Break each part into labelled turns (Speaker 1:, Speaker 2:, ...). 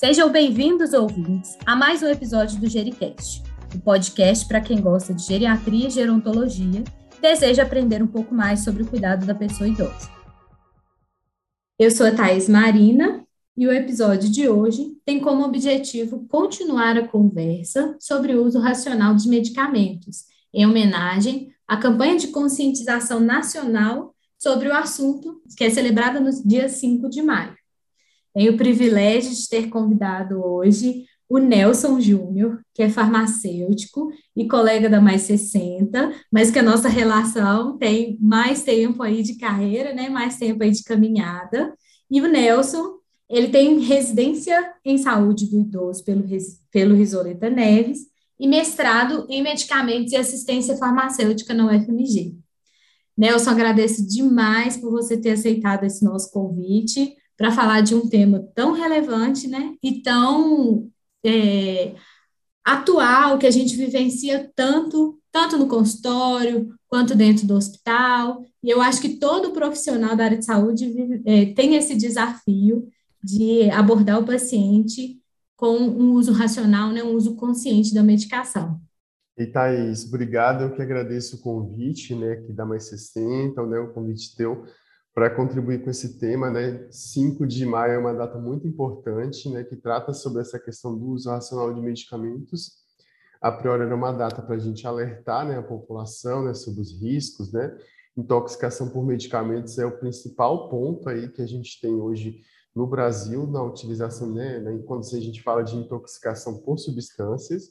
Speaker 1: Sejam bem-vindos, ouvintes, a mais um episódio do Gericast, o podcast para quem gosta de geriatria e gerontologia e deseja aprender um pouco mais sobre o cuidado da pessoa idosa. Eu sou a Thais Marina e o episódio de hoje tem como objetivo continuar a conversa sobre o uso racional de medicamentos, em homenagem à campanha de conscientização nacional sobre o assunto, que é celebrada no dia 5 de maio. Tenho o privilégio de ter convidado hoje o Nelson Júnior, que é farmacêutico e colega da Mais 60, mas que a nossa relação tem mais tempo aí de carreira, né, mais tempo aí de caminhada. E o Nelson, ele tem residência em saúde do idoso pelo, pelo Risoleta Neves e mestrado em medicamentos e assistência farmacêutica na UFMG. Nelson, agradeço demais por você ter aceitado esse nosso convite para falar de um tema tão relevante, né, e tão é, atual que a gente vivencia tanto, tanto no consultório quanto dentro do hospital. E eu acho que todo profissional da área de saúde vive, é, tem esse desafio de abordar o paciente com um uso racional, né, um uso consciente da medicação.
Speaker 2: E Thaís, obrigado, eu que agradeço o convite, né, que dá mais 60, né, o convite teu para contribuir com esse tema, né? 5 de maio é uma data muito importante, né, que trata sobre essa questão do uso racional de medicamentos. A priori era uma data para a gente alertar, né, a população, né, sobre os riscos, né? Intoxicação por medicamentos é o principal ponto aí que a gente tem hoje no Brasil na utilização, né, né quando a gente fala de intoxicação por substâncias,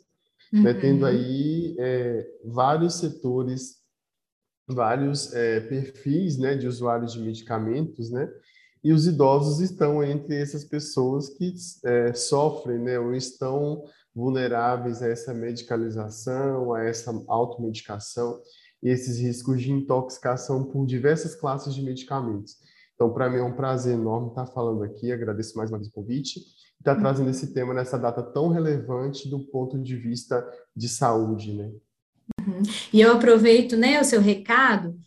Speaker 2: uhum. né, tendo aí é, vários setores vários é, perfis né, de usuários de medicamentos, né? E os idosos estão entre essas pessoas que é, sofrem, né, ou estão vulneráveis a essa medicalização, a essa automedicação e esses riscos de intoxicação por diversas classes de medicamentos. Então, para mim é um prazer enorme estar falando aqui, agradeço mais uma vez o convite, e estar trazendo esse tema nessa data tão relevante do ponto de vista de saúde, né?
Speaker 1: E eu aproveito né, o seu recado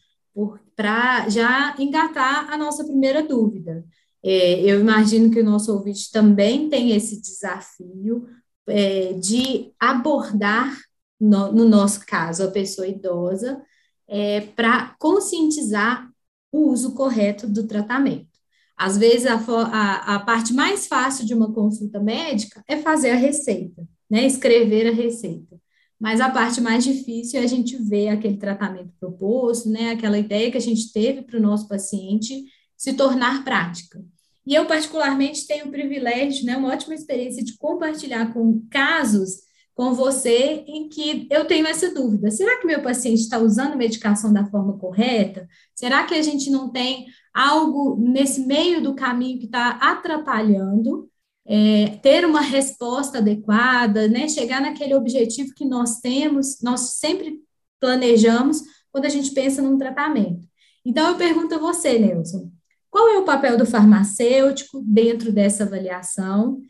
Speaker 1: para já engatar a nossa primeira dúvida. É, eu imagino que o nosso ouvinte também tem esse desafio é, de abordar, no, no, nosso caso, a pessoa idosa, é, para conscientizar o uso correto do tratamento. Às vezes, a, a, a, parte mais fácil de uma consulta médica é fazer a receita, né, escrever a receita. Mas a parte mais difícil é a gente ver aquele tratamento proposto, né, aquela ideia que a gente teve para o nosso paciente se tornar prática. E eu, particularmente, tenho o privilégio, né, uma ótima experiência de compartilhar com casos com você em que eu tenho essa dúvida: será que meu paciente está usando medicação da forma correta? Será que a gente não tem algo nesse meio do caminho que está atrapalhando? É, ter uma resposta adequada, né, chegar naquele objetivo que nós temos, nós sempre planejamos quando a gente pensa num tratamento. Então, eu pergunto a você, Nelson, qual é o papel do farmacêutico dentro dessa avaliação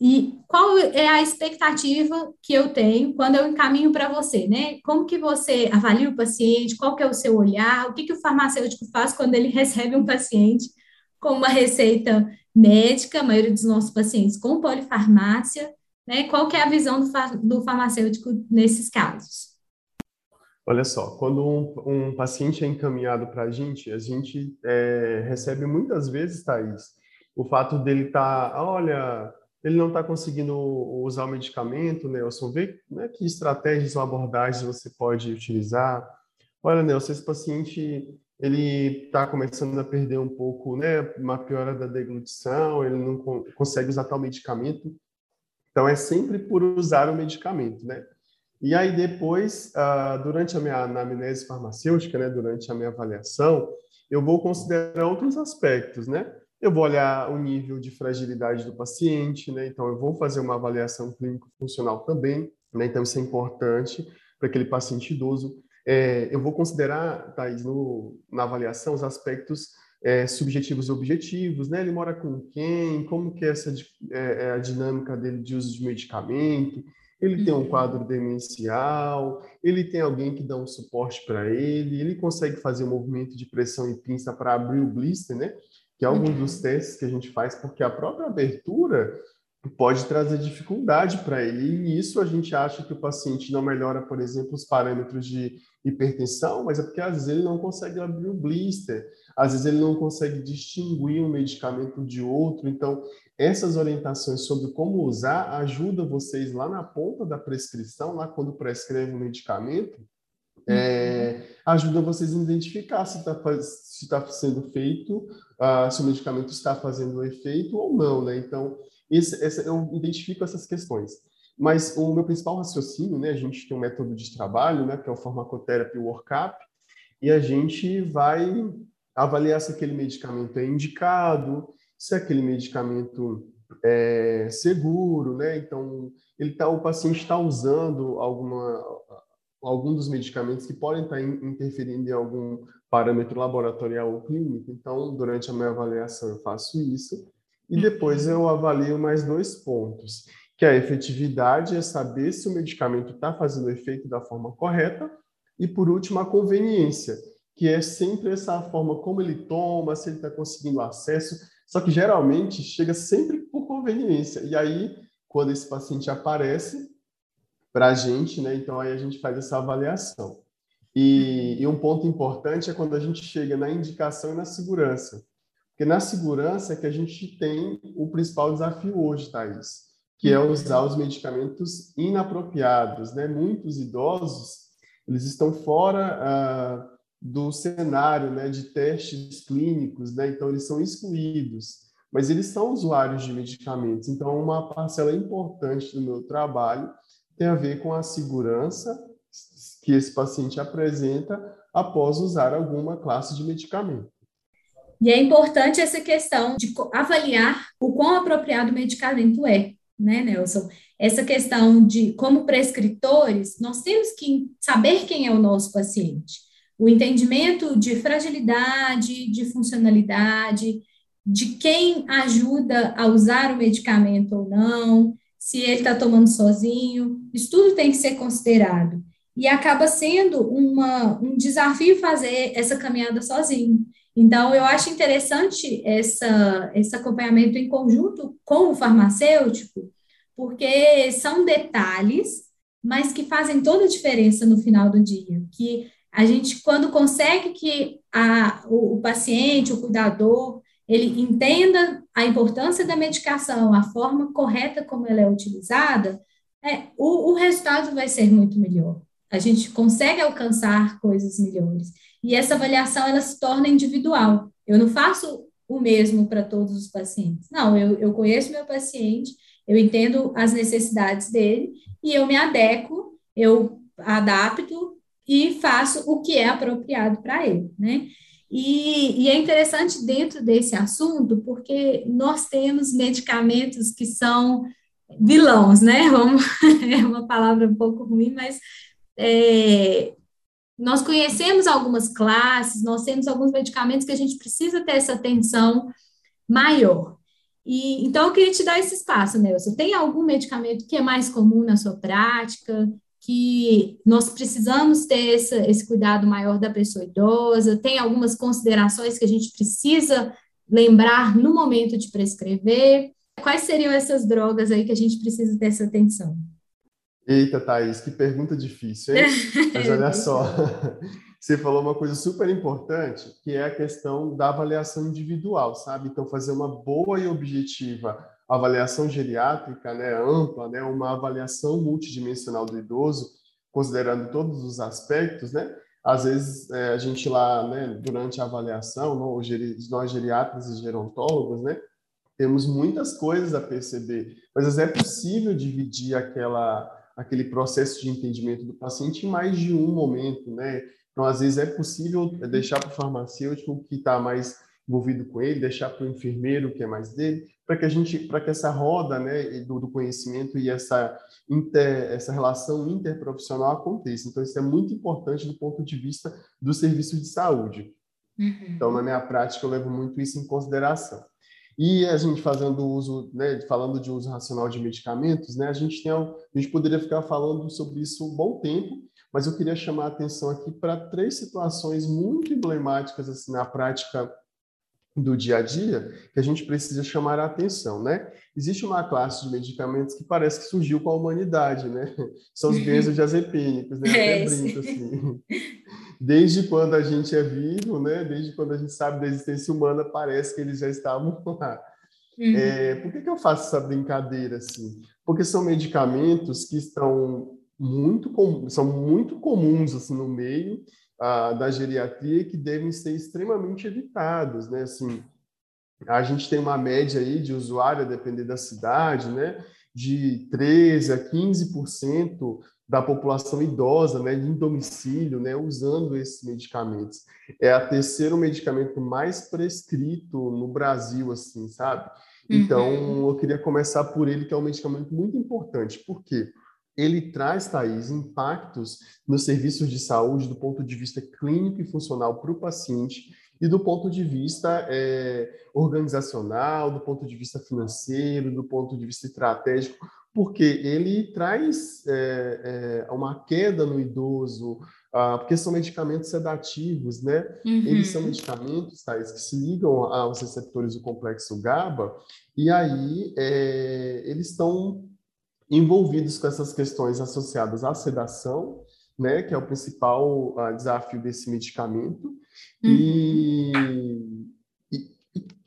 Speaker 1: e qual é a expectativa que eu tenho quando eu encaminho para você, né? Como que você avalia o paciente, qual que é o seu olhar, o que, que o farmacêutico faz quando ele recebe um paciente com uma receita médica, a maioria dos nossos pacientes com polifarmácia, né? Qual que é a visão do, do farmacêutico nesses casos?
Speaker 2: Olha só, quando um, um paciente é encaminhado para a gente, a gente é, recebe muitas vezes, Thaís, o fato dele estar, tá, olha, ele não está conseguindo usar o medicamento, Nelson, vê né, que estratégias ou abordagens você pode utilizar. Olha, Nelson, esse paciente ele está começando a perder um pouco, né, uma piora da deglutição, ele não consegue usar tal medicamento. Então, é sempre por usar o medicamento, né? E aí, depois, uh, durante a minha anamnese farmacêutica, né, durante a minha avaliação, eu vou considerar outros aspectos, né? Eu vou olhar o nível de fragilidade do paciente, né? Então, eu vou fazer uma avaliação clínico-funcional também, né? Então, isso é importante para aquele paciente idoso. É, eu vou considerar, Thais, no, na avaliação, os aspectos é, subjetivos e objetivos, né? Ele mora com quem? Como que é essa é, é, a dinâmica dele de uso de medicamento? Ele tem um quadro demencial? Ele tem alguém que dá um suporte para ele? Ele consegue fazer um movimento de pressão e pinça para abrir o blister, né? Que é algum dos testes que a gente faz, porque a própria abertura pode trazer dificuldade para ele. E nisso a gente acha que o paciente não melhora, por exemplo, os parâmetros de hipertensão, mas é porque às vezes ele não consegue abrir o blister, às vezes ele não consegue distinguir um medicamento de outro. Então, essas orientações sobre como usar ajuda vocês lá na ponta da prescrição, lá quando prescreve o um medicamento, é, ajuda vocês a identificar se está se tá sendo feito, uh, se o medicamento está fazendo efeito ou não, né? Então, esse, eu identifico essas questões. Mas o meu principal raciocínio, né, a gente tem um método de trabalho, né, que é o Pharmacotherapy Workup, e a gente vai avaliar se aquele medicamento é indicado, se aquele medicamento é seguro, né? Então, ele tá, o paciente está usando alguma, algum dos medicamentos que podem estar tá interferindo em algum parâmetro laboratorial ou clínico. Então, durante a minha avaliação, eu faço isso. E depois eu avalio mais dois pontos, que é a efetividade é saber se o medicamento está fazendo efeito da forma correta, e por último, a conveniência, que é sempre essa forma como ele toma, se ele está conseguindo acesso, só que geralmente chega sempre por conveniência. E aí, quando esse paciente aparece para a gente, né, então aí a gente faz essa avaliação. E, e um ponto importante é quando a gente chega na indicação e na segurança. Porque na segurança é que a gente tem o principal desafio hoje, Thaís, que é usar os medicamentos inapropriados. Né? Muitos idosos, eles estão fora ah, do cenário né, de testes clínicos, né? então eles são excluídos. Mas eles são usuários de medicamentos. Então, uma parcela importante do meu trabalho tem a ver com a segurança que esse paciente apresenta após usar alguma classe de medicamento.
Speaker 1: E é importante essa questão de avaliar o quão apropriado o medicamento é, né, Nelson? Essa questão de, como prescritores, nós temos que saber quem é o nosso paciente. O entendimento de fragilidade, de funcionalidade, de quem ajuda a usar o medicamento ou não, se ele está tomando sozinho, isso tudo tem que ser considerado. E acaba sendo uma, um desafio fazer essa caminhada sozinho. Então, eu acho interessante essa, esse acompanhamento em conjunto com o farmacêutico, porque são detalhes, mas que fazem toda a diferença no final do dia. Que a gente, quando consegue que a, o, o paciente, o cuidador, ele entenda a importância da medicação, a forma correta como ela é utilizada, é, o, o resultado vai ser muito melhor. A gente consegue alcançar coisas melhores. E essa avaliação ela se torna individual. Eu não faço o mesmo para todos os pacientes. Não, eu, eu conheço meu paciente, eu entendo as necessidades dele e eu me adequo, eu adapto e faço o que é apropriado para ele, né? E, e, é interessante dentro desse assunto, porque nós temos medicamentos que são vilões, né? Vamos, é uma palavra um pouco ruim, mas é, nós conhecemos algumas classes, nós temos alguns medicamentos que a gente precisa ter essa atenção maior. E, então, eu queria te dar esse espaço, Nelson. Tem algum medicamento que é mais comum na sua prática, que nós precisamos ter esse, esse cuidado maior da pessoa idosa? Tem algumas considerações que a gente precisa lembrar no momento de prescrever? Quais seriam essas drogas aí que a gente precisa ter essa atenção?
Speaker 2: Eita, Thaís, que pergunta difícil, hein? Mas olha só, você falou uma coisa super importante, que é a questão da avaliação individual, sabe? Então, fazer uma boa e objetiva avaliação geriátrica, né, ampla, né, uma avaliação multidimensional do idoso, considerando todos os aspectos, né? Às vezes, é, a gente lá, né, durante a avaliação, nós geriatras e gerontólogos, né, temos muitas coisas a perceber, mas é possível dividir aquela aquele processo de entendimento do paciente em mais de um momento, né? Então, às vezes, é possível deixar para o farmacêutico que está mais envolvido com ele, deixar para o enfermeiro que é mais dele, para que a gente, para que essa roda, né, do, do conhecimento e essa inter, essa relação interprofissional aconteça. Então, isso é muito importante do ponto de vista do serviço de saúde. Uhum. Então, na minha prática, eu levo muito isso em consideração. E a gente fazendo uso, né, falando de uso racional de medicamentos, né, a gente tem, a gente poderia ficar falando sobre isso um bom tempo, mas eu queria chamar a atenção aqui para três situações muito emblemáticas assim na prática do dia a dia que a gente precisa chamar a atenção, né? Existe uma classe de medicamentos que parece que surgiu com a humanidade, né? São os benzodiazepínicos, né? É, Até brinco, assim. Desde quando a gente é vivo, né? Desde quando a gente sabe da existência humana, parece que eles já estavam lá. Uhum. É, por que, que eu faço essa brincadeira assim? Porque são medicamentos que estão muito com, são muito comuns assim no meio da geriatria que devem ser extremamente evitados, né? Assim, a gente tem uma média aí de usuário, a depender da cidade, né? De 13 a 15% da população idosa, né, em domicílio, né, usando esses medicamentos. É a terceiro medicamento mais prescrito no Brasil, assim, sabe? Então, uhum. eu queria começar por ele, que é um medicamento muito importante. Por quê? ele traz, Thaís, impactos nos serviços de saúde do ponto de vista clínico e funcional para o paciente e do ponto de vista é, organizacional, do ponto de vista financeiro, do ponto de vista estratégico, porque ele traz é, é, uma queda no idoso, ah, porque são medicamentos sedativos, né? Uhum. Eles são medicamentos, Thaís, que se ligam aos receptores do complexo GABA, e aí é, eles estão envolvidos com essas questões associadas à sedação, né, que é o principal uh, desafio desse medicamento, uhum. e, e,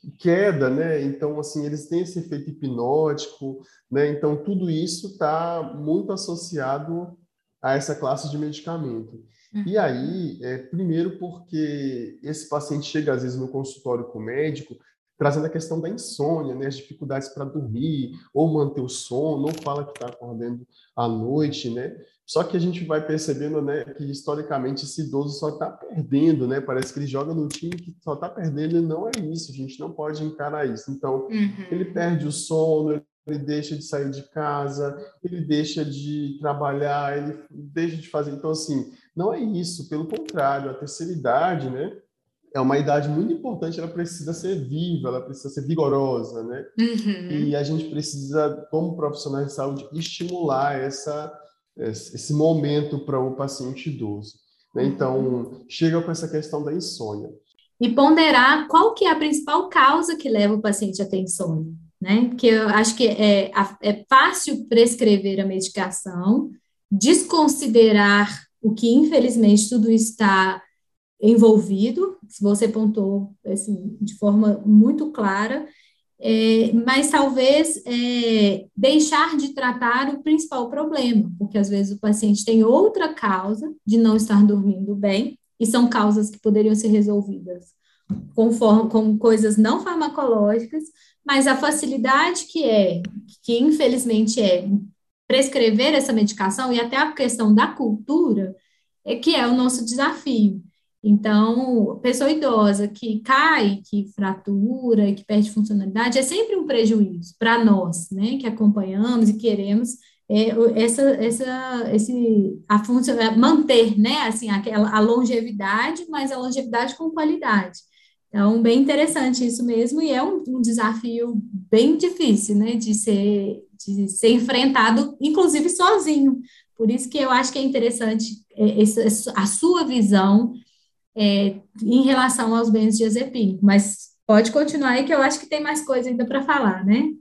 Speaker 2: e, queda, né, então, assim, eles têm esse efeito hipnótico, né, então tudo isso está muito associado a essa classe de medicamento. Uhum. E aí, é, primeiro porque esse paciente chega às vezes no consultório com o médico trazendo a questão da insônia, né, as dificuldades para dormir, ou manter o sono, ou fala que está acordando à noite, né? Só que a gente vai percebendo, né, que historicamente esse idoso só está perdendo, né? Parece que ele joga num time que só está perdendo e não é isso. A gente não pode encarar isso. Então, uhum. ele perde o sono, ele deixa de sair de casa, ele deixa de trabalhar, ele deixa de fazer. Então, assim, não é isso. Pelo contrário, a terceira idade, né? é uma idade muito importante, ela precisa ser viva, ela precisa ser vigorosa, né? Uhum. E a gente precisa, como profissionais de saúde, estimular essa, esse momento para o paciente idoso. Né? Uhum. Então, chega com essa questão da insônia.
Speaker 1: E ponderar qual que é a principal causa que leva o paciente a ter insônia, né? Porque eu acho que é, é fácil prescrever a medicação, desconsiderar o que, infelizmente, tudo está envolvido, se você pontou assim, de forma muito clara, é, mas talvez é, deixar de tratar o principal problema, porque às vezes o paciente tem outra causa de não estar dormindo bem, e são causas que poderiam ser resolvidas com, com coisas não farmacológicas, mas a facilidade que é, que infelizmente é prescrever essa medicação e até a questão da cultura, é que é o nosso desafio. Então, pessoa idosa que cai, que fratura, que perde funcionalidade, é sempre um prejuízo para nós, né, que acompanhamos e queremos é, essa, essa, esse, a função, é, manter, né, assim, aquela, a longevidade, mas a longevidade com qualidade. Então, bem interessante isso mesmo, e é um, um desafio bem difícil, né, de ser, de ser enfrentado, inclusive sozinho. Por isso que eu acho que é interessante é, essa, a sua visão é, em relação aos bens de Azepim, mas pode continuar aí que eu acho que tem mais coisa ainda para falar, né,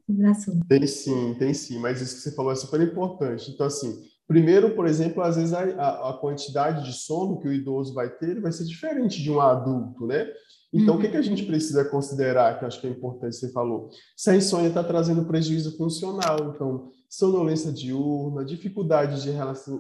Speaker 2: Tem sim, tem sim, mas isso que você falou é super importante. Então, assim, primeiro, por exemplo, às vezes a, a quantidade de sono que o idoso vai ter vai ser diferente de um adulto, né? Então, uhum. o que, que a gente precisa considerar, que eu acho que é importante, você falou? Se a insônia está trazendo prejuízo funcional, então, sonolência diurna, dificuldade de,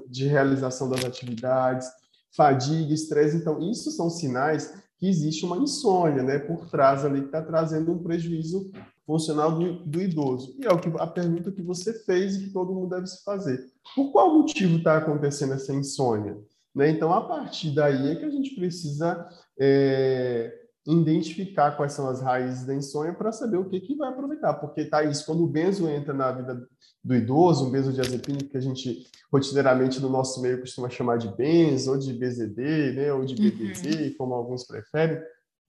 Speaker 2: de realização das atividades, fadiga, estresse. Então, isso são sinais que existe uma insônia, né, por trás ali que está trazendo um prejuízo funcional do, do, idoso. E é o que a pergunta que você fez e que todo mundo deve se fazer. Por qual motivo está acontecendo essa insônia? Né? Então, a partir daí é que a gente precisa é, identificar quais são as raízes da insônia para saber o que, que vai aproveitar. Porque, Thaís, quando o benzo entra na vida do idoso, um benzodiazepínico que a gente rotineiramente no nosso meio costuma chamar de benzo, ou de BZD, né, ou de BBZ, uhum. como alguns preferem,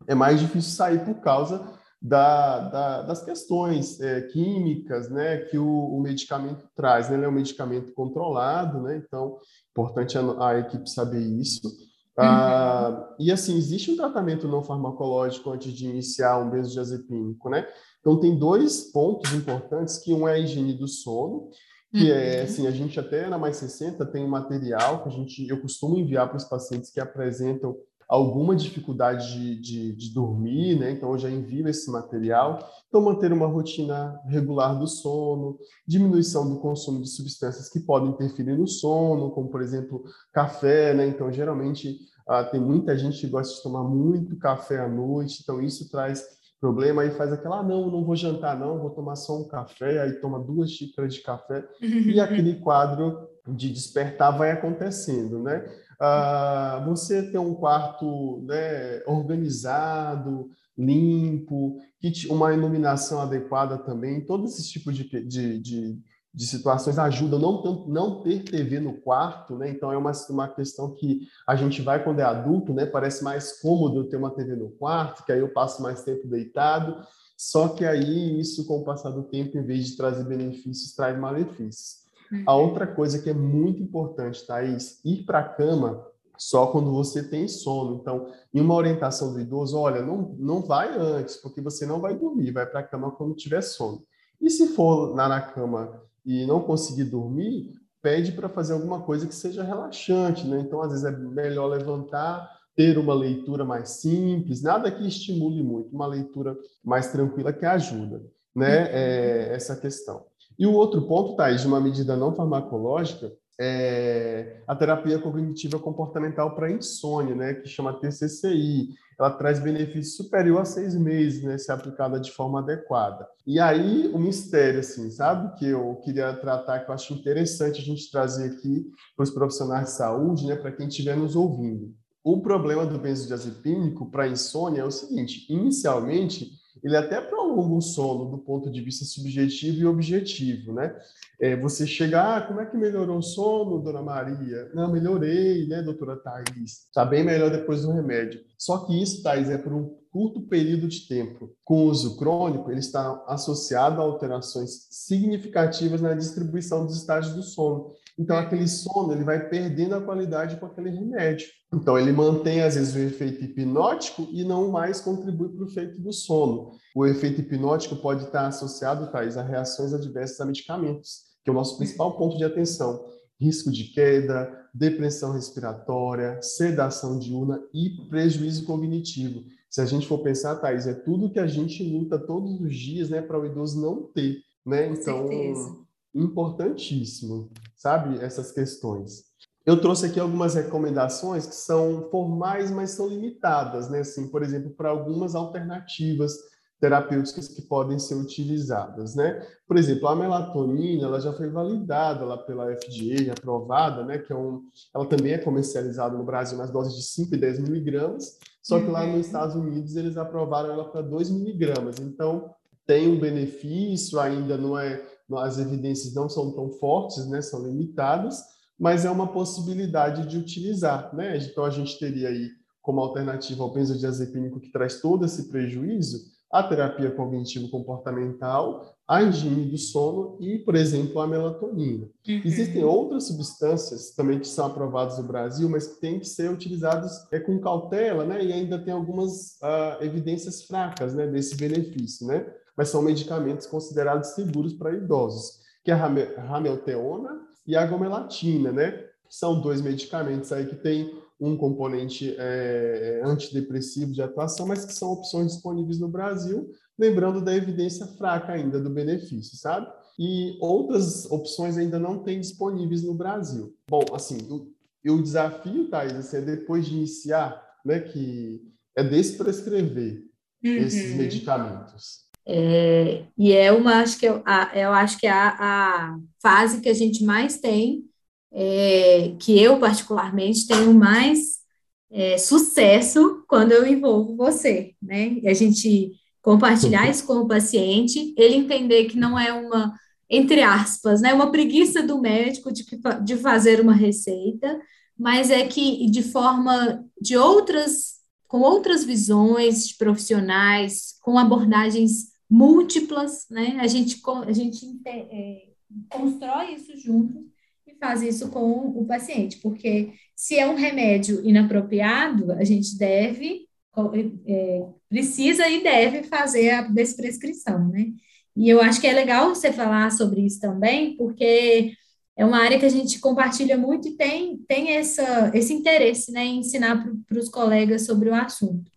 Speaker 2: é mais difícil sair por causa da, da, das questões é, químicas né, que o, o, medicamento traz. Né? Ele é um medicamento controlado, né? então, importante a, a equipe saber isso. Ah, e assim, existe um tratamento não farmacológico antes de iniciar um benzodiazepínico, né? Então, tem dois pontos importantes, que um é a higiene do sono, que é, uhum. assim, a gente até na Mais 60 tem um material que a gente, eu costumo enviar para os pacientes que apresentam alguma dificuldade de, de, de, dormir, né? Então, eu já envio esse material. Então, manter uma rotina regular do sono, diminuição do consumo de substâncias que podem interferir no sono, como, por exemplo, café, né? Então, geralmente, ah, tem muita gente que gosta de tomar muito café à noite, então isso traz problema, aí faz aquela, ah, não, não vou jantar não, vou tomar só um café, aí toma duas xícaras de café, e aquele quadro de despertar vai acontecendo, né? Ah, você ter um quarto né, organizado, limpo, uma iluminação adequada também, todos esses tipos de, de, de, de situações ajudam não, não ter TV no quarto, né? Então é uma, uma questão que a gente vai quando é adulto, né? Parece mais cômodo ter uma TV no quarto, que aí eu passo mais tempo deitado. Só que aí isso, com o passar do tempo, em vez de trazer benefícios, traz malefícios. Uhum. A outra coisa que é muito importante, Thaís, ir para a cama só quando você tem sono. Então, em uma orientação do idoso, olha, não, não vai antes, porque você não vai dormir, vai para a cama quando tiver sono. E se for na, na cama e não conseguir dormir, pede para fazer alguma coisa que seja relaxante, né? Então, às vezes é melhor levantar, ter uma leitura mais simples, nada que estimule muito, uma leitura mais tranquila que ajuda, né? Uhum. É, essa questão. E o outro ponto, Thais, de uma medida não farmacológica, é a terapia cognitiva comportamental para insônia, né, que chama TCCI. Ela traz benefício superior a seis meses, né, se aplicada de forma adequada. E aí, o mistério, assim, sabe, que eu queria tratar, que eu acho interessante a gente trazer aqui para os profissionais de saúde, né, para quem estiver nos ouvindo. O problema do benzodiazepínico para insônia é o seguinte, inicialmente, ele até prolonga o sono do ponto de vista subjetivo e objetivo, né? É, você chega, ah, como é que melhorou o sono, dona Maria? Não, melhorei, né, doutora Thais? Está bem melhor depois do remédio. Só que isso, Thais, é por um curto período de tempo. Com uso crônico, ele está associado a alterações significativas na distribuição dos estágios do sono. Então, aquele sono ele vai perdendo a qualidade com aquele remédio. Então, ele mantém, às vezes, o efeito hipnótico e não mais contribui para o efeito do sono. O efeito hipnótico pode estar associado, Thais, a reações adversas a medicamentos, que é o nosso principal ponto de atenção. Risco de queda, depressão respiratória, sedação diurna e prejuízo cognitivo. Se a gente for pensar, Thais, é tudo que a gente luta todos os dias né, para o idoso não ter. Né? Então, importantíssimo, sabe, essas questões. Eu trouxe aqui algumas recomendações que são formais, mas são limitadas, né? Assim, por exemplo, para algumas alternativas terapêuticas que podem ser utilizadas, né? Por exemplo, a melatonina, ela já foi validada lá pela FDA, aprovada, né? Que é um, ela também é comercializada no Brasil nas doses de 5 e 10 miligramas, só que lá nos uhum. Estados Unidos eles aprovaram ela para 2 miligramas. Então, tem um benefício, ainda não é, as evidências não são tão fortes, né? São limitadas, mas é uma possibilidade de utilizar, né? Então a gente teria aí como alternativa ao benzodiazepínico que traz todo esse prejuízo, a terapia cognitivo comportamental, a higiene do sono e, por exemplo, a melatonina. Uhum. Existem outras substâncias também que são aprovadas no Brasil, mas que têm que ser utilizadas é, com cautela, né? E ainda tem algumas uh, evidências fracas, né, desse benefício, né? Mas são medicamentos considerados seguros para idosos, que é a ramelteona e a gomelatina, né? São dois medicamentos aí que têm um componente é, antidepressivo de atuação, mas que são opções disponíveis no Brasil, lembrando da evidência fraca ainda do benefício, sabe? E outras opções ainda não têm disponíveis no Brasil. Bom, assim, o, o desafio, Thais, assim, é depois de iniciar, né, que é desprescrever uhum. esses medicamentos.
Speaker 1: É, e é uma, acho que eu, a, eu acho que é a, a fase que a gente mais tem, é, que eu particularmente tenho mais é, sucesso quando eu envolvo você, né? E a gente compartilhar isso com o paciente, ele entender que não é uma, entre aspas, né, uma preguiça do médico de, de fazer uma receita, mas é que de forma de outras, com outras visões profissionais, com abordagens múltiplas, né? A gente, a gente é, constrói isso juntos e faz isso com o paciente, porque se é um remédio inapropriado, a gente deve, é, precisa e deve fazer a desprescrição, né? E eu acho que é legal você falar sobre isso também, porque é uma área que a gente compartilha muito e tem, tem essa, esse interesse né, em ensinar para os colegas sobre o assunto.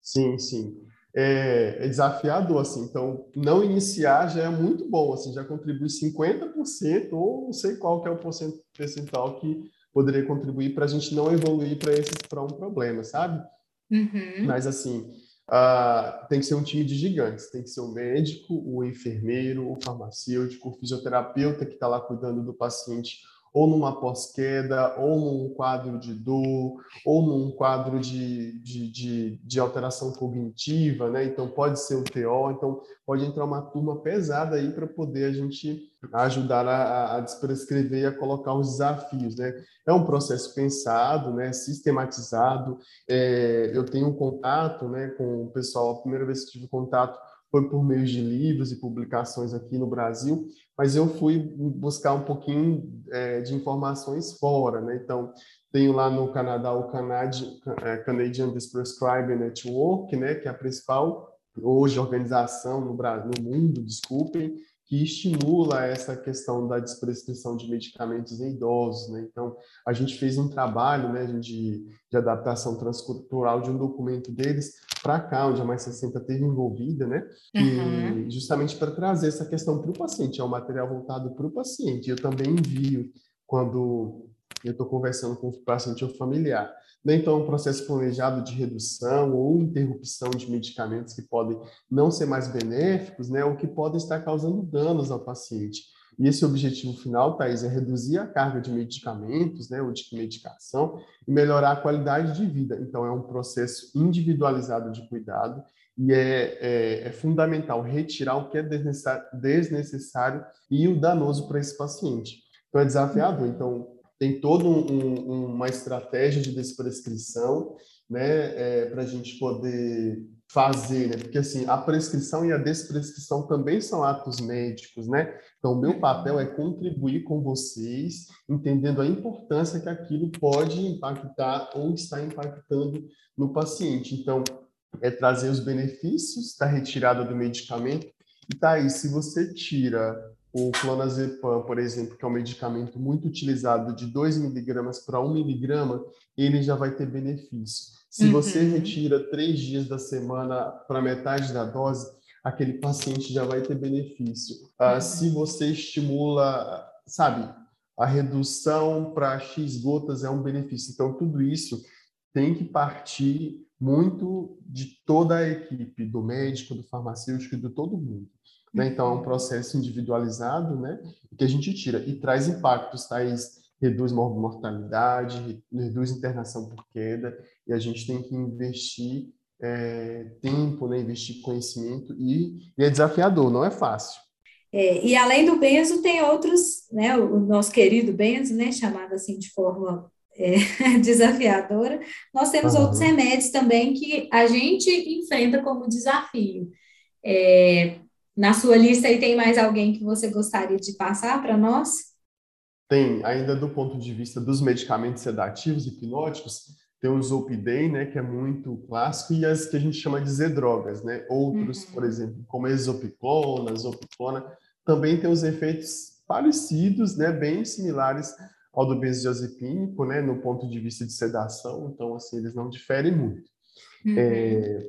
Speaker 2: Sim, sim. É, é, desafiador, assim, então não iniciar já é muito bom, assim, já contribui 50% ou não sei qual que é o percentual que poderia contribuir para a gente não evoluir para esses para um problema, sabe? Uhum. Mas assim, uh, tem que ser um time de gigantes, tem que ser o médico, o enfermeiro, o farmacêutico, o fisioterapeuta que está lá cuidando do paciente, ou numa pós-queda, ou num quadro de dor, ou num quadro de, de, de, de, alteração cognitiva, né? Então, pode ser o TO, então pode entrar uma turma pesada aí para poder a gente ajudar a, a desprescrever e a colocar os desafios, né? É um processo pensado, né? Sistematizado. É, eu tenho um contato, né, com o pessoal, a primeira vez que tive contato foi por meio de livros e publicações aqui no Brasil, mas eu fui buscar um pouquinho é, de informações fora, né? Então, tenho lá no Canadá o Canadian, é, Canadian Prescribing Network, né, que é a principal hoje organização no, Brasil, no mundo, desculpem, que estimula essa questão da desprescrição de medicamentos em idosos. Né? Então, a gente fez um trabalho né, de, de adaptação transcultural de um documento deles para cá, onde a Mais 60 teve envolvida, né? Uhum. E justamente para trazer essa questão para o paciente, é um material voltado para o paciente. Eu também envio quando eu estou conversando com o paciente ou familiar. Né? Então, é um processo planejado de redução ou interrupção de medicamentos que podem não ser mais benéficos, né, ou que podem estar causando danos ao paciente. E esse objetivo final, Thais, é reduzir a carga de medicamentos, né, ou de medicação, e melhorar a qualidade de vida. Então, é um processo individualizado de cuidado e é, é, é fundamental retirar o que é desnecessário e o danoso para esse paciente. Então, é desafiador. Então, tem toda um, uma estratégia de desprescrição, né, é, para a gente poder fazer, né? Porque assim, a prescrição e a desprescrição também são atos médicos, né? Então, o meu papel é contribuir com vocês, entendendo a importância que aquilo pode impactar ou está impactando no paciente. Então, é trazer os benefícios da retirada do medicamento. E tá aí, se você tira o clonazepam, por exemplo, que é um medicamento muito utilizado de 2 miligramas para 1 miligrama, ele já vai ter benefício. Se uhum. você retira três dias da semana para metade da dose, aquele paciente já vai ter benefício. Ah, uhum. se você estimula, sabe, a redução para X gotas é um benefício. Então, tudo isso tem que partir muito de toda a equipe, do médico, do farmacêutico e de todo mundo. Né? Então, é um processo individualizado né? que a gente tira e traz impactos, tais reduz mortalidade, reduz internação por queda, e a gente tem que investir é, tempo, né? investir conhecimento, e, e é desafiador, não é fácil.
Speaker 1: É, e além do benzo, tem outros, né, o nosso querido benzo, né, chamado assim de forma é, desafiadora, nós temos uhum. outros remédios também que a gente enfrenta como desafio. É, na sua lista aí tem mais alguém que você gostaria de passar para nós?
Speaker 2: Tem, ainda do ponto de vista dos medicamentos sedativos hipnóticos, tem o Zolpidem, né, que é muito clássico, e as que a gente chama de Z-drogas, né? Outros, uhum. por exemplo, como exopiclona, zopiclona, também tem os efeitos parecidos, né, bem similares ao do benzodiazepínico, né, no ponto de vista de sedação, então, assim, eles não diferem muito. Uhum. É,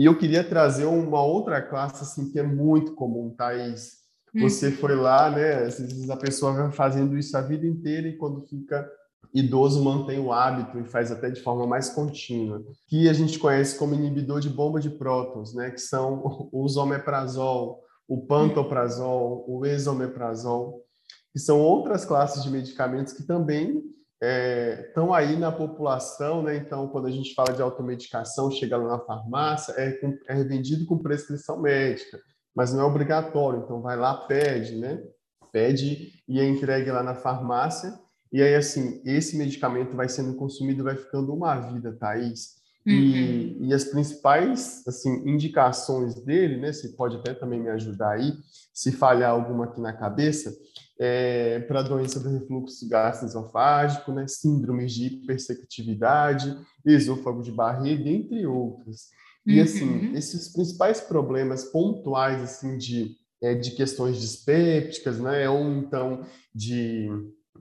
Speaker 2: e eu queria trazer uma outra classe assim que é muito comum, Thaís. Você hum. foi lá, né? Às vezes a pessoa vai fazendo isso a vida inteira e quando fica idoso mantém o hábito e faz até de forma mais contínua, que a gente conhece como inibidor de bomba de prótons, né? Que são os omeprazol, o pantoprazol, o esomeprazol, que são outras classes de medicamentos que também estão é, aí na população, né? Então, quando a gente fala de automedicação, chega lá na farmácia, é, é vendido com prescrição médica, mas não é obrigatório. Então, vai lá, pede, né? Pede e é entregue lá na farmácia. E aí, assim, esse medicamento vai sendo consumido, vai ficando uma vida, Thaís. Uhum. E, e, as principais assim indicações dele, né? Você pode até também me ajudar aí, se falhar alguma aqui na cabeça, é, para doença do refluxo gastroesofágico, né? Síndromes de hipersecretividade, esôfago de barriga, entre outras. E assim, uhum. esses principais problemas pontuais assim de é, de questões dispépticas, né? Ou então de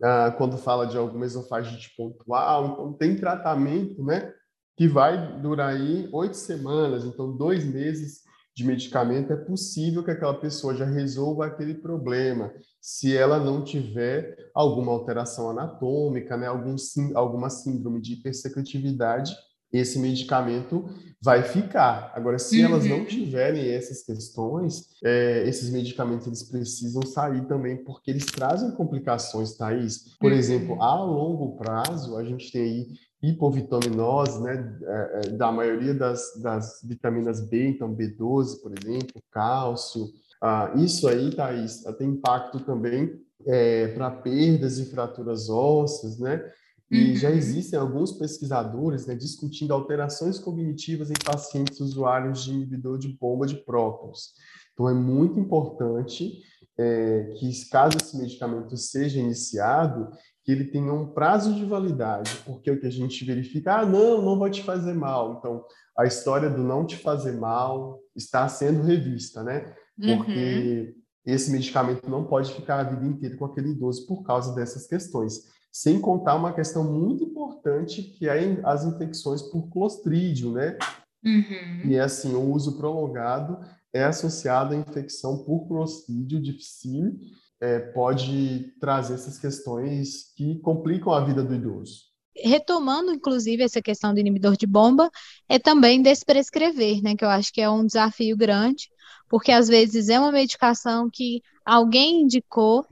Speaker 2: ah, quando fala de alguma esofagite pontual, então tem tratamento, né? Que vai durar aí oito semanas, então dois meses de medicamento é possível que aquela pessoa já resolva aquele problema, se ela não tiver alguma alteração anatômica, né? Algum, alguma síndrome de hipersecretividade esse medicamento vai ficar. Agora, se uhum. elas não uhum. tiverem essas questões, é, esses medicamentos eles precisam sair também, porque eles trazem complicações, Thaís. Por uhum. exemplo, a longo prazo, a gente tem aí hipovitaminose, né, é, é da maioria das, das vitaminas B, então B12, por exemplo, cálcio. Ah, isso aí, Thaís, tem impacto também é, para perdas e fraturas ósseas, né? E uhum. já existem alguns pesquisadores né, discutindo alterações cognitivas em pacientes usuários de inibidor de bomba de prótons. Então, é muito importante é, que, caso esse medicamento seja iniciado, que ele tenha um prazo de validade, porque o que a gente verifica, ah, não, não vai te fazer mal. Então, a história do não te fazer mal está sendo revista, né? Porque uhum. esse medicamento não pode ficar a vida inteira com aquele idoso por causa dessas questões. Sem contar uma questão muito importante que é as infecções por clostrídio, né? Uhum. E é assim, o uso prolongado é associado à infecção por clostrídio difficile, é, pode trazer essas questões que complicam a vida do idoso.
Speaker 1: Retomando, inclusive, essa questão do inibidor de bomba, é também desprescrever, né? Que eu acho que é um desafio grande, porque às vezes é uma medicação que alguém indicou,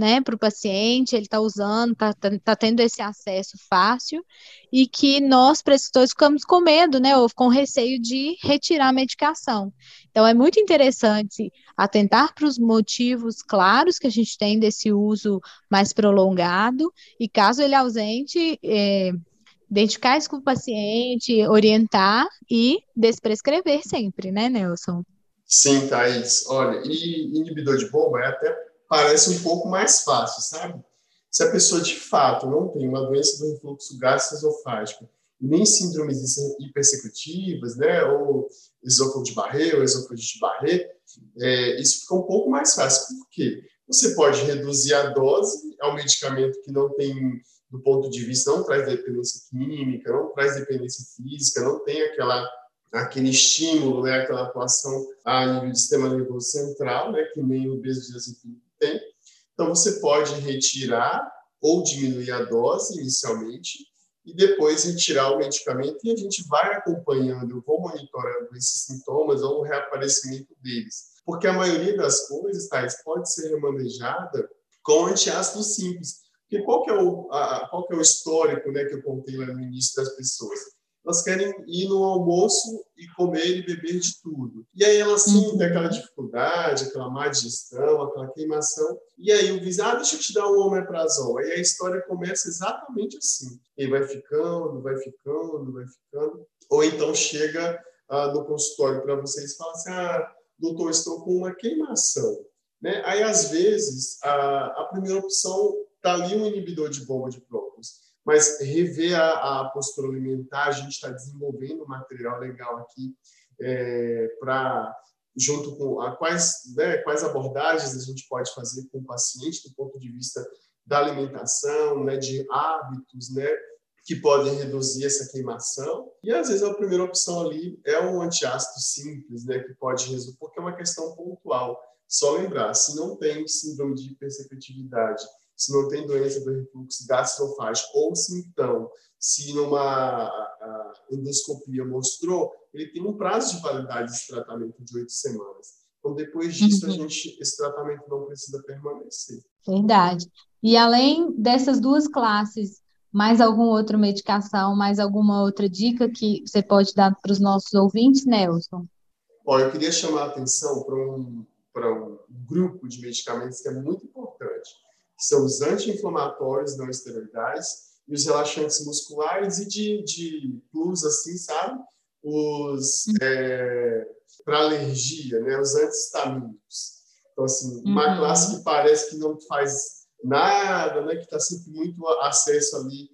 Speaker 1: né, para o paciente, ele está usando, está tá, tá tendo esse acesso fácil, e que nós, prescritores, ficamos com medo, né, ou com receio de retirar a medicação. Então, é muito interessante atentar para os motivos claros que a gente tem desse uso mais prolongado, e caso ele ausente, é, identificar isso com o paciente, orientar e desprescrever sempre, né, Nelson?
Speaker 2: Sim, Thaís. Olha, e inibidor de bomba é até parece um pouco mais fácil, sabe? Se a pessoa de fato não tem uma doença do refluxo gastroesofágico, nem síndromes hipersecretivas, né, ou esôfago de Barré, ou esofagite de Barré, é, isso fica um pouco mais fácil. Por quê? Você pode reduzir a dose ao medicamento que não tem, do ponto de vista, não traz dependência química, não traz dependência física, não tem aquela aquele estímulo, né, aquela atuação a nível do sistema nervoso central, né, que nem o benzodiazepina tem. Então, você pode retirar ou diminuir a dose inicialmente e depois retirar o medicamento e a gente vai acompanhando, eu vou monitorando esses sintomas ou o reaparecimento deles. Porque a maioria das coisas, tais, pode ser remanejada com antiácido simples. Porque qual que é o, a, qual que é o histórico né, que eu contei lá no início das pessoas? Elas querem ir no almoço e comer e beber de tudo. E aí elas sentem uhum. aquela dificuldade, aquela má digestão, aquela queimação. E aí o vizinho, ah, deixa eu te dar um omeprazol. Aí a história começa exatamente assim. E vai ficando, vai ficando, vai ficando. Ou então chega ah, no consultório para vocês e fala assim, ah, doutor, estou com uma queimação. Né? Aí, às vezes, a, a primeira opção está ali um inibidor de bomba de própolis mas rever a, a postura alimentar, a gente está desenvolvendo um material legal aqui é, para junto com a, quais, né, quais abordagens a gente pode fazer com o paciente do ponto de vista da alimentação, né, de hábitos, né, que podem reduzir essa queimação. E às vezes a primeira opção ali é um antiácido simples, né, que pode resolver, porque é uma questão pontual. Só lembrar, se não tem síndrome de hipersecretividade se não tem doença do refluxo gastroesofágico, ou se então, se numa endoscopia mostrou, ele tem um prazo de validade desse tratamento de oito semanas. Então, depois disso, uhum. a gente, esse tratamento não precisa permanecer.
Speaker 1: Verdade. E além dessas duas classes, mais alguma outra medicação, mais alguma outra dica que você pode dar para os nossos ouvintes, Nelson?
Speaker 2: Olha, eu queria chamar a atenção para um, para um grupo de medicamentos que é muito importante que são os anti-inflamatórios não esteroidais e os relaxantes musculares e de, de plus, assim, sabe? Os uhum. é, para alergia, né? Os antihistamínicos. Então, assim, uma uhum. classe que parece que não faz nada, né? Que está sempre muito acesso ali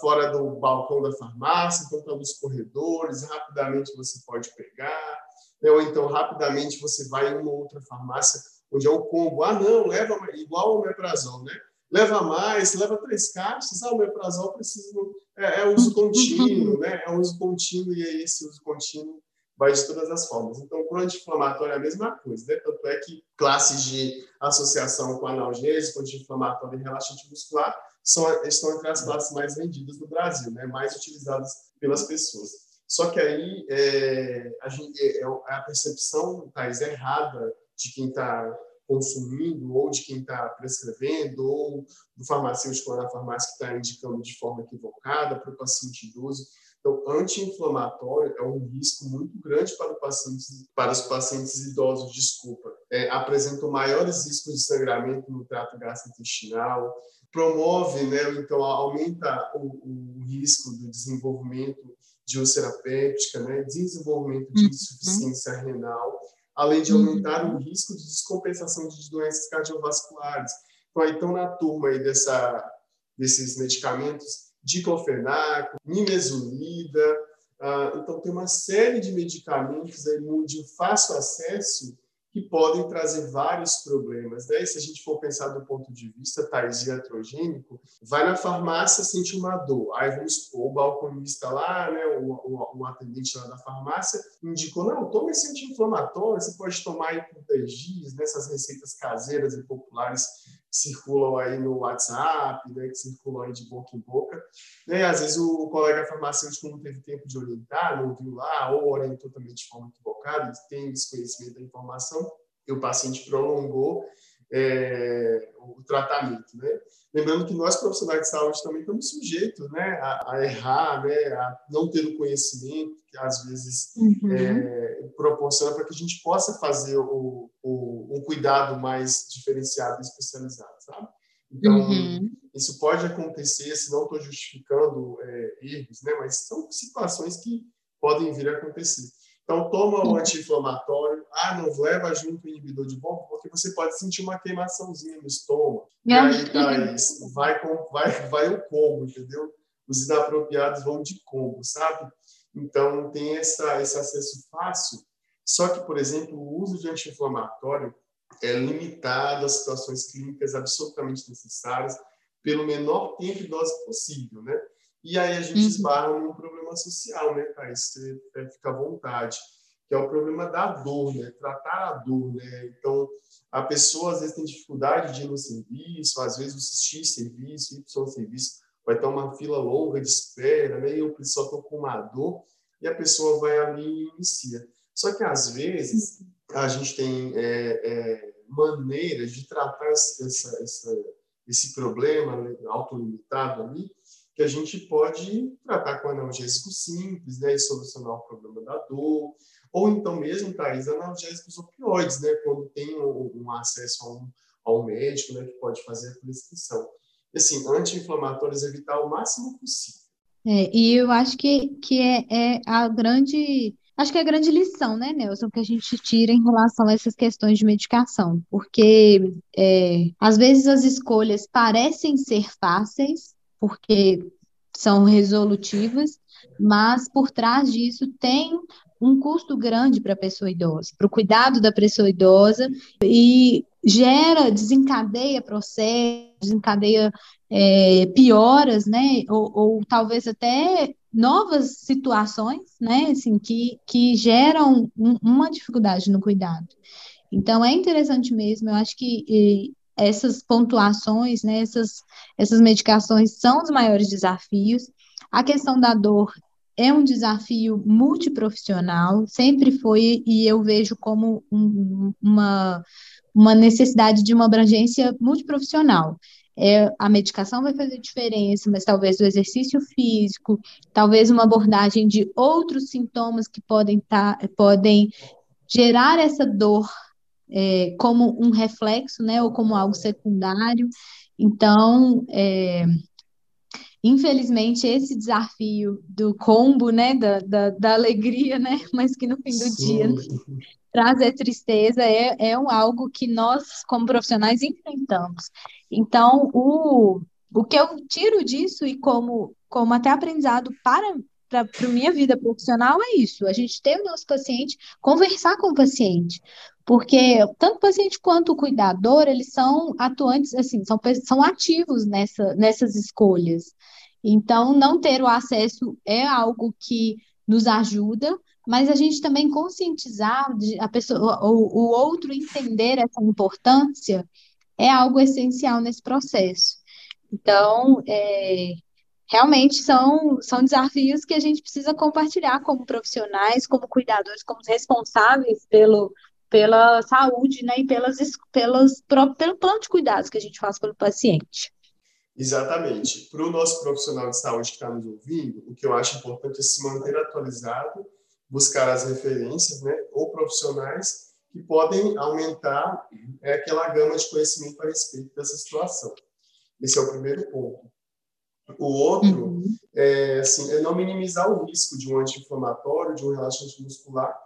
Speaker 2: fora do balcão da farmácia, então está nos corredores, rapidamente você pode pegar, né? ou então rapidamente você vai em uma outra farmácia onde é o combo. Ah, não, leva igual ao omeprazol, né? leva mais, leva três caixas, ah, o meprazol precisa, é, é uso contínuo, né? É uso contínuo e aí esse uso contínuo vai de todas as formas. Então, o anti-inflamatório é a mesma coisa, né? Tanto é que classes de associação com analgésico, anti-inflamatório e relaxante muscular são, estão entre as classes mais vendidas no Brasil, né? Mais utilizadas pelas pessoas. Só que aí é, a, gente, é, é a percepção, Thais, errada de quem está consumindo, ou de quem está prescrevendo, ou do farmacêutico lá na farmácia que está indicando de forma equivocada para o paciente idoso. Então, anti-inflamatório é um risco muito grande para, paciente, para os pacientes idosos, desculpa. É, apresentam maiores riscos de sangramento no trato gastrointestinal, promove, né, então aumenta o, o risco do desenvolvimento de úlcera péptica, né, desenvolvimento de uhum. insuficiência renal além de aumentar o uhum. risco de descompensação de doenças cardiovasculares. Então, aí estão na turma aí dessa, desses medicamentos, diclofenaco, nimesulida, ah, então tem uma série de medicamentos aí de fácil acesso que podem trazer vários problemas. Né? se a gente for pensar do ponto de vista tais iatrogênico, vai na farmácia, sente uma dor. Aí vamos o balconista lá, né, o, o, o, atendente lá da farmácia, indicou, não, toma esse anti-inflamatório, você pode tomar aí por 10 dias, nessas né, receitas caseiras e populares circulam aí no WhatsApp, né, que circulam aí de boca em boca. Né? Às vezes o colega farmacêutico não teve tempo de orientar, não viu lá, ou orientou também de forma equivocada, tem desconhecimento da informação, e o paciente prolongou é, o tratamento, né? Lembrando que nós profissionais de saúde também estamos sujeitos, né, a, a errar, né, a não ter o conhecimento que às vezes uhum. é, proporciona para que a gente possa fazer o, o, um cuidado mais diferenciado e especializado, sabe? Então, uhum. isso pode acontecer, se não estou justificando é, erros, né, mas são situações que podem vir a acontecer. Então, toma o anti-inflamatório. Ah, não leva junto o inibidor de bomba, porque você pode sentir uma queimaçãozinha no estômago. E aí, Thaís, vai, vai, vai o combo, entendeu? Os inapropriados vão de combo, sabe? Então, tem essa, esse acesso fácil. Só que, por exemplo, o uso de anti-inflamatório é limitado a situações clínicas absolutamente necessárias pelo menor tempo e dose possível, né? E aí a gente uhum. esbarra num problema social, né, Thais? Você fica à vontade, que é o problema da dor, né? Tratar a dor, né? Então, a pessoa às vezes tem dificuldade de ir no serviço, às vezes o X serviço, Y serviço, vai ter uma fila longa de espera, né? E eu só estou com uma dor, e a pessoa vai ali e inicia. Só que às vezes a gente tem é, é, maneiras de tratar essa, essa, esse problema né, autolimitado ali que a gente pode tratar com analgésico simples, né, e solucionar o problema da dor, ou então mesmo, Thais, analgésicos opioides, né, quando tem um, acesso a um, a um médico, né, que pode fazer a prescrição. Assim, anti-inflamatórios evitar o máximo possível.
Speaker 1: É, e eu acho que, que é, é a grande Acho que é a grande lição, né, Nelson, que a gente tira em relação a essas questões de medicação, porque é, às vezes as escolhas parecem ser fáceis, porque são resolutivas, mas por trás disso tem um custo grande para a pessoa idosa, para o cuidado da pessoa idosa, e gera, desencadeia processo, desencadeia é, pioras, né, ou, ou, talvez até novas situações, né, assim, que, que geram um, uma dificuldade no cuidado. Então, é interessante mesmo, eu acho que essas pontuações, né, essas, essas medicações são os maiores desafios. A questão da dor é um desafio multiprofissional, sempre foi, e eu vejo como um, uma, uma necessidade de uma abrangência multiprofissional. É, a medicação vai fazer diferença, mas talvez o exercício físico, talvez uma abordagem de outros sintomas que podem, tá, podem gerar essa dor é, como um reflexo, né, ou como algo secundário. Então, é, infelizmente, esse desafio do combo, né, da, da, da alegria, né, mas que no fim do Sim. dia trazer tristeza é, é um, algo que nós, como profissionais, enfrentamos. Então, o, o que eu tiro disso e como, como até aprendizado para para a minha vida profissional é isso, a gente ter o nosso paciente, conversar com o paciente, porque tanto o paciente quanto o cuidador, eles são atuantes, assim, são, são ativos nessa, nessas escolhas. Então, não ter o acesso é algo que nos ajuda, mas a gente também conscientizar a pessoa, o, o outro entender essa importância é algo essencial nesse processo. Então, é, realmente são, são desafios que a gente precisa compartilhar como profissionais, como cuidadores, como responsáveis pelo, pela saúde né, e pelas, pelas, pelo plano de cuidados que a gente faz pelo paciente.
Speaker 2: Exatamente. Para o nosso profissional de saúde que está nos ouvindo, o que eu acho importante é se manter atualizado, buscar as referências, né, ou profissionais que podem aumentar é, aquela gama de conhecimento a respeito dessa situação. Esse é o primeiro ponto. O outro uhum. é, assim, é não minimizar o risco de um anti-inflamatório, de um relaxante muscular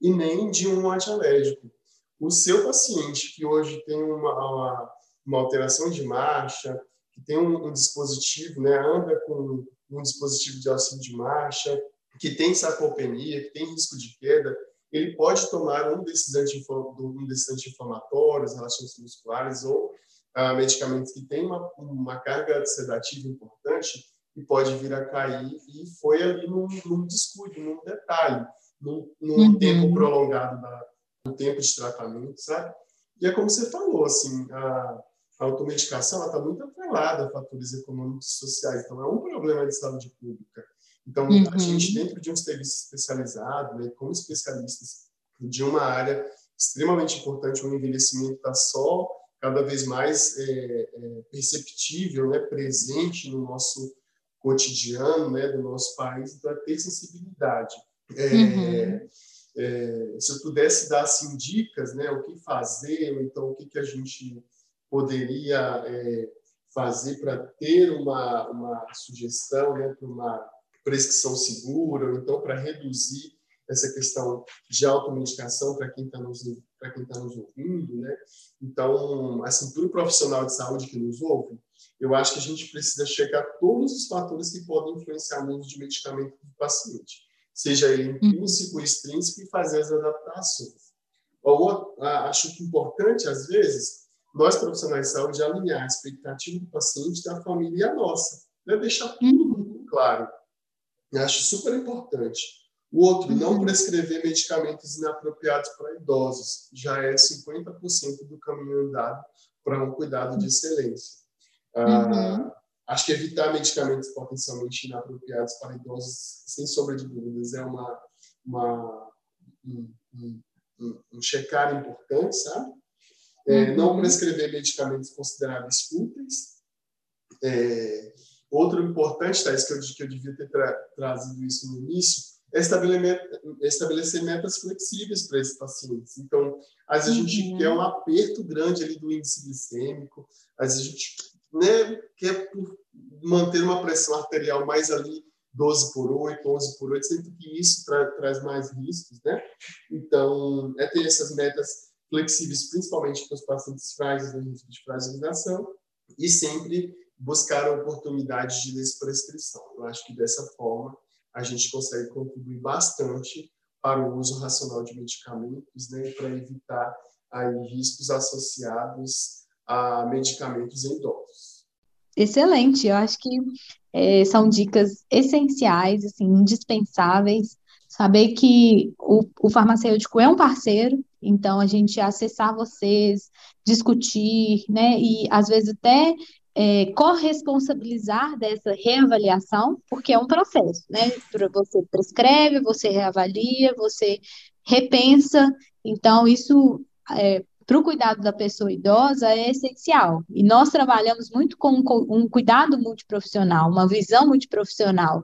Speaker 2: e nem de um antialérgico. O seu paciente que hoje tem uma, uma, uma alteração de marcha, que tem um, um, dispositivo, né, anda com um dispositivo de auxílio de marcha, que tem sarcopenia, que tem risco de queda, ele pode tomar um desses, um desses anti-inflamatórios, relaxantes musculares ou ah, medicamentos que têm uma, uma carga sedativa importante e pode vir a cair e foi ali num, num descuido, num detalhe, num, num uhum. tempo prolongado da, do tempo de tratamento, sabe? E é como você falou, assim, a, a automedicação está muito atrelada a fatores econômicos e sociais, então é um problema de saúde pública. Então, uhum. a gente, dentro de um serviço especializado, né, como especialistas de uma área extremamente importante, o envelhecimento está só cada vez mais é, é, perceptível, né, presente no nosso cotidiano, né, do nosso país, então é ter sensibilidade. É, uhum. É, se eu pudesse dar assim, dicas, né, o que fazer, ou então o que, que a gente poderia é, fazer para ter uma, uma sugestão né, para uma prescrição segura, ou então para reduzir essa questão de automedicação para quem está nos quem está nos ouvindo, né? Então, assim, para o profissional de saúde que nos ouve, eu acho que a gente precisa checar todos os fatores que podem influenciar no uso de medicamento do paciente, seja ele intrínseco, ou extrínseco, e fazer as adaptações. Ou, acho que importante, às vezes, nós profissionais de saúde alinhar a expectativa do paciente, da família e a nossa, né? deixar tudo muito claro. Eu acho super importante. O outro, não uhum. prescrever medicamentos inapropriados para idosos, já é 50% do caminho andado para um cuidado de excelência. Ah, uhum. acho que evitar medicamentos potencialmente inapropriados para idosos, sem sombra de dúvidas, é uma, uma um, um, um, checar importante, sabe? É, uhum. Não prescrever medicamentos consideráveis fúteis. É, outro importante, Thais, que eu, que eu devia ter tra trazido isso no início, é estabelecer metas flexíveis para esses pacientes. Então, às vezes uhum. a gente uhum. quer um aperto grande ali do índice glicêmico, às vezes a gente né, quer manter uma pressão arterial mais ali 12 por 8, 11 por 8, sendo que isso tra traz mais riscos, né? Então, é ter essas metas flexíveis, principalmente para os pacientes frágeis, no risco de fragilização, e sempre buscar oportunidades de desprescrição. Eu acho que dessa forma a gente consegue contribuir bastante para o uso racional de medicamentos, né, para evitar aí riscos associados a medicamentos em idosos.
Speaker 1: Excelente, eu acho que é, são dicas essenciais, assim, indispensáveis. Saber que o, o farmacêutico é um parceiro, então a gente acessar vocês, discutir, né, e às vezes até é, corresponsabilizar dessa reavaliação, porque é um processo, né? Você prescreve, você reavalia, você repensa, então isso é, para o cuidado da pessoa idosa é essencial. E nós trabalhamos muito com um cuidado multiprofissional, uma visão multiprofissional.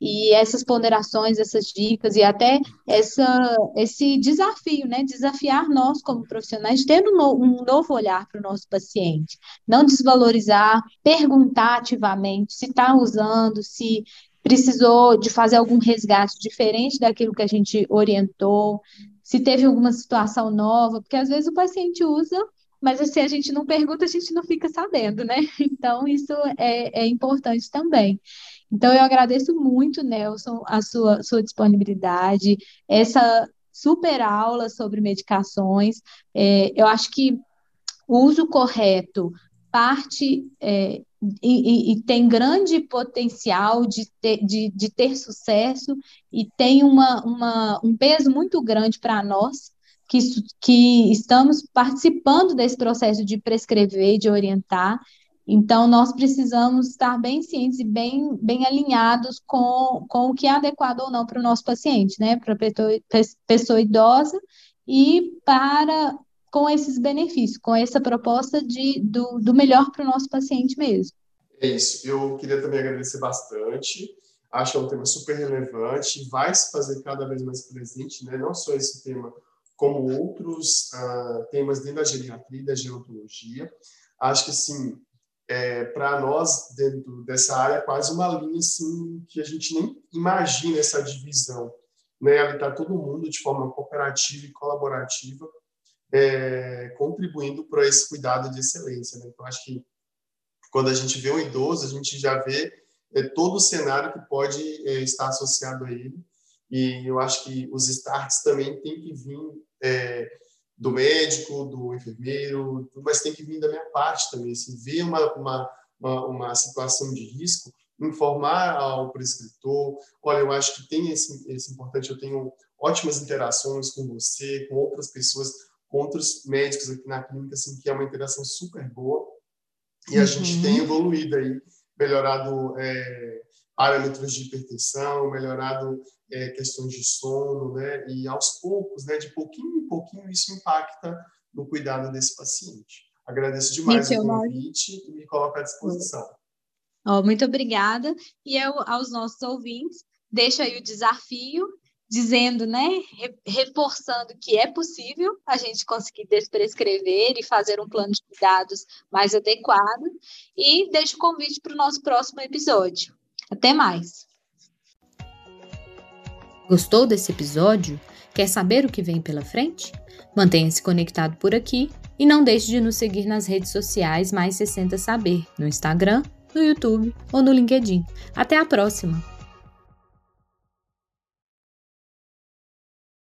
Speaker 1: E essas ponderações, essas dicas e até essa, esse desafio, né? Desafiar nós como profissionais, ter um, um novo olhar para o nosso paciente, não desvalorizar, perguntar ativamente se está usando, se precisou de fazer algum resgate diferente daquilo que a gente orientou, se teve alguma situação nova, porque às vezes o paciente usa mas se a gente não pergunta, a gente não fica sabendo, né? Então, isso é, é importante também. Então, eu agradeço muito, Nelson, a sua, sua disponibilidade, essa super aula sobre medicações. É, eu acho que o uso correto parte é, e, e, tem grande potencial de ter, de, de ter sucesso e tem uma, uma, um peso muito grande para nós que, que estamos participando desse processo de prescrever, de orientar, então, nós precisamos estar bem cientes e bem, bem alinhados com, com o que é adequado ou não para o nosso paciente, né? Para a pessoa, idosa e para com esses benefícios, com essa proposta de, do, do melhor para o nosso paciente mesmo.
Speaker 2: É isso. Eu queria também agradecer bastante. Acho que é um tema super relevante, vai se fazer cada vez mais presente, né? Não só esse tema, como outros uh, temas dentro da geriatria e da gerontologia. Acho que, sim, é, para nós, dentro dessa área, é quase uma linha assim, que a gente nem imagina essa divisão. Né? Ali está todo mundo de forma cooperativa e colaborativa, é, contribuindo para esse cuidado de excelência. Né? Então, acho que quando a gente vê um idoso, a gente já vê é, todo o cenário que pode é, estar associado a ele. E eu acho que os starts também têm que vir é, do médico, do enfermeiro, mas tem que vir da minha parte também, assim, ver uma, uma, uma, uma situação de risco, informar ao prescritor, olha, eu acho que tem esse, esse importante, eu tenho ótimas interações com você, com outras pessoas, com outros médicos aqui na clínica, assim, que é uma interação super boa, e a uhum. gente tem evoluído aí, melhorado é, parâmetros de hipertensão, melhorado é, questões de sono, né? E aos poucos, né, de pouquinho em pouquinho, isso impacta no cuidado desse paciente. Agradeço demais o convite e me coloco à disposição.
Speaker 1: Oh, muito obrigada. E eu, aos nossos ouvintes, deixo aí o desafio, dizendo, né, reforçando que é possível a gente conseguir desprescrever e fazer um plano de cuidados mais adequado. E deixo o convite para o nosso próximo episódio. Até mais!
Speaker 3: Gostou desse episódio? Quer saber o que vem pela frente? Mantenha-se conectado por aqui e não deixe de nos seguir nas redes sociais Mais 60 Saber, no Instagram, no YouTube ou no LinkedIn. Até a próxima!